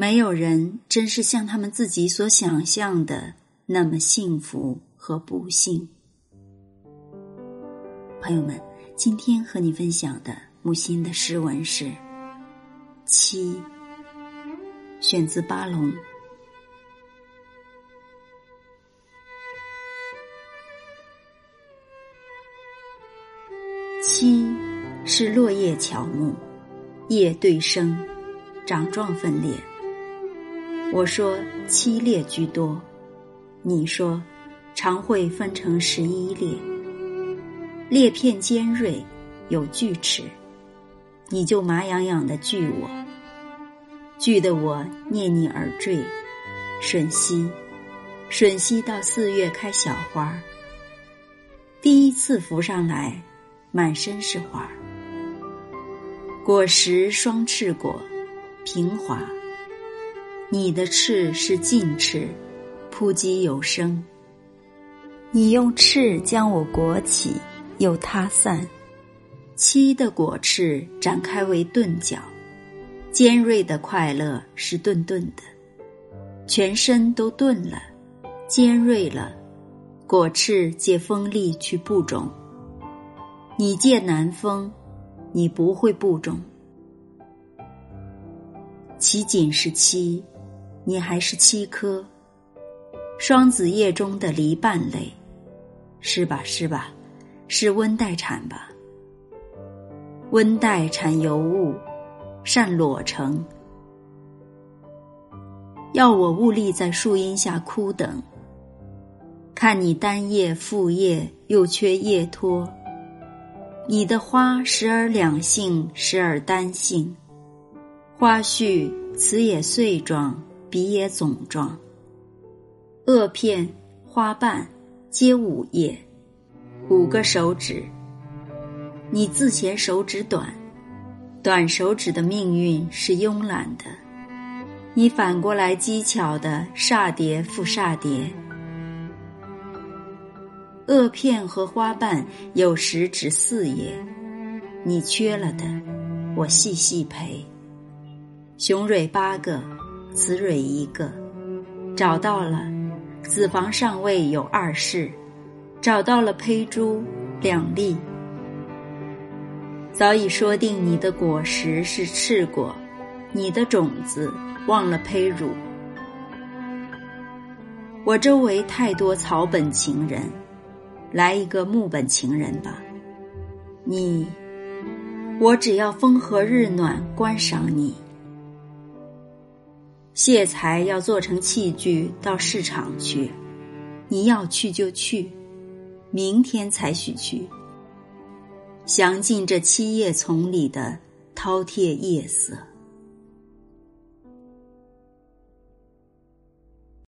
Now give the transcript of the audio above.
没有人真是像他们自己所想象的那么幸福和不幸。朋友们，今天和你分享的木心的诗文是《七》，选自巴龙。七是落叶乔木，叶对生，长状分裂。我说七列居多，你说常会分成十一列。裂片尖锐，有锯齿，你就麻痒痒的锯我，锯得我念你而坠。吮吸，吮吸到四月开小花儿，第一次浮上来，满身是花儿。果实双翅果，平滑。你的翅是劲翅，扑击有声。你用翅将我裹起。又塌散，七的果翅展开为钝角，尖锐的快乐是钝钝的，全身都钝了，尖锐了，果翅借风力去布种。你借南风，你不会布种。其仅是七，你还是七颗。双子叶中的梨瓣类，是吧？是吧？是温带产吧？温带产尤物，善裸成。要我兀立在树荫下枯等，看你单叶复叶，又缺叶托。你的花时而两性，时而单性。花序此也穗状，鼻也总状。萼片、花瓣皆五叶。五个手指，你自嫌手指短，短手指的命运是慵懒的。你反过来机巧的煞蝶复煞蝶，萼片和花瓣有时只四叶，你缺了的，我细细陪。雄蕊八个，雌蕊一个，找到了，子房上位有二室。找到了胚珠两粒，早已说定你的果实是赤果，你的种子忘了胚乳。我周围太多草本情人，来一个木本情人吧。你，我只要风和日暖观赏你。谢材要做成器具到市场去，你要去就去。明天才许去，详尽这七叶丛里的饕餮夜色。